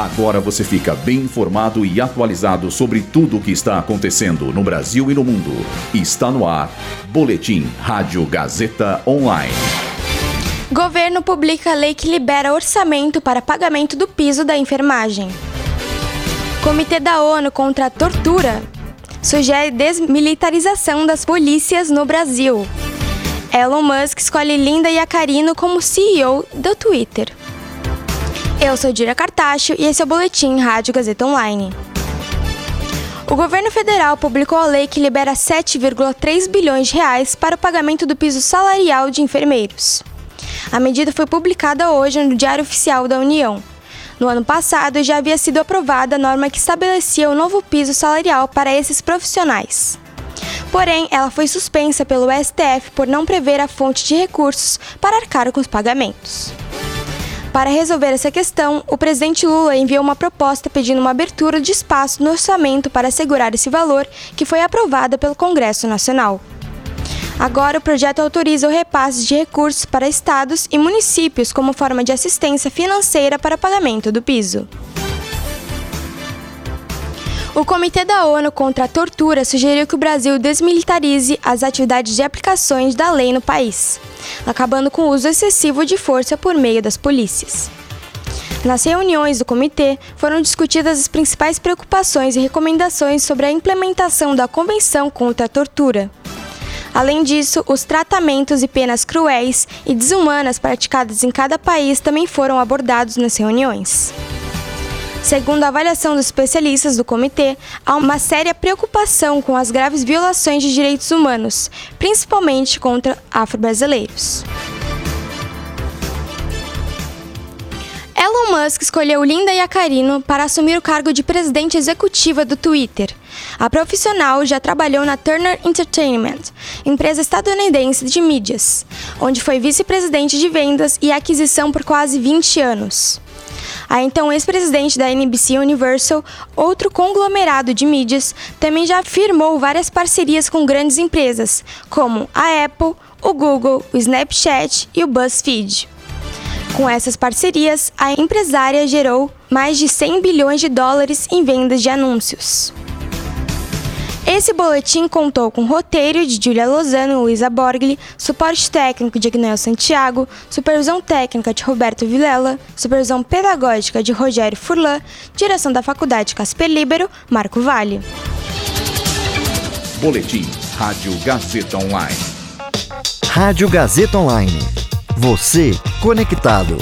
Agora você fica bem informado e atualizado sobre tudo o que está acontecendo no Brasil e no mundo. Está no ar. Boletim Rádio Gazeta Online. Governo publica lei que libera orçamento para pagamento do piso da enfermagem. Comitê da ONU contra a tortura sugere desmilitarização das polícias no Brasil. Elon Musk escolhe Linda Yacarino como CEO do Twitter. Eu sou Dira Cartacho e esse é o Boletim Rádio Gazeta Online. O governo federal publicou a lei que libera 7,3 bilhões de reais para o pagamento do piso salarial de enfermeiros. A medida foi publicada hoje no Diário Oficial da União. No ano passado, já havia sido aprovada a norma que estabelecia o novo piso salarial para esses profissionais. Porém, ela foi suspensa pelo STF por não prever a fonte de recursos para arcar com os pagamentos. Para resolver essa questão, o presidente Lula enviou uma proposta pedindo uma abertura de espaço no orçamento para assegurar esse valor, que foi aprovada pelo Congresso Nacional. Agora, o projeto autoriza o repasse de recursos para estados e municípios como forma de assistência financeira para pagamento do piso. O Comitê da ONU contra a Tortura sugeriu que o Brasil desmilitarize as atividades de aplicações da lei no país, acabando com o uso excessivo de força por meio das polícias. Nas reuniões do comitê foram discutidas as principais preocupações e recomendações sobre a implementação da Convenção contra a Tortura. Além disso, os tratamentos e penas cruéis e desumanas praticados em cada país também foram abordados nas reuniões. Segundo a avaliação dos especialistas do comitê, há uma séria preocupação com as graves violações de direitos humanos, principalmente contra afro-brasileiros. Elon Musk escolheu Linda Yacarino para assumir o cargo de presidente executiva do Twitter. A profissional já trabalhou na Turner Entertainment, empresa estadunidense de mídias, onde foi vice-presidente de vendas e aquisição por quase 20 anos. A então ex-presidente da NBC Universal, outro conglomerado de mídias, também já firmou várias parcerias com grandes empresas, como a Apple, o Google, o Snapchat e o BuzzFeed. Com essas parcerias, a empresária gerou mais de 100 bilhões de dólares em vendas de anúncios. Esse boletim contou com roteiro de Julia Lozano e Luísa Borgli, suporte técnico de Agnel Santiago, supervisão técnica de Roberto Vilela, supervisão pedagógica de Rogério Furlan, direção da Faculdade Casper Libero, Marco Vale. Boletim Rádio Gazeta Online. Rádio Gazeta Online. Você conectado.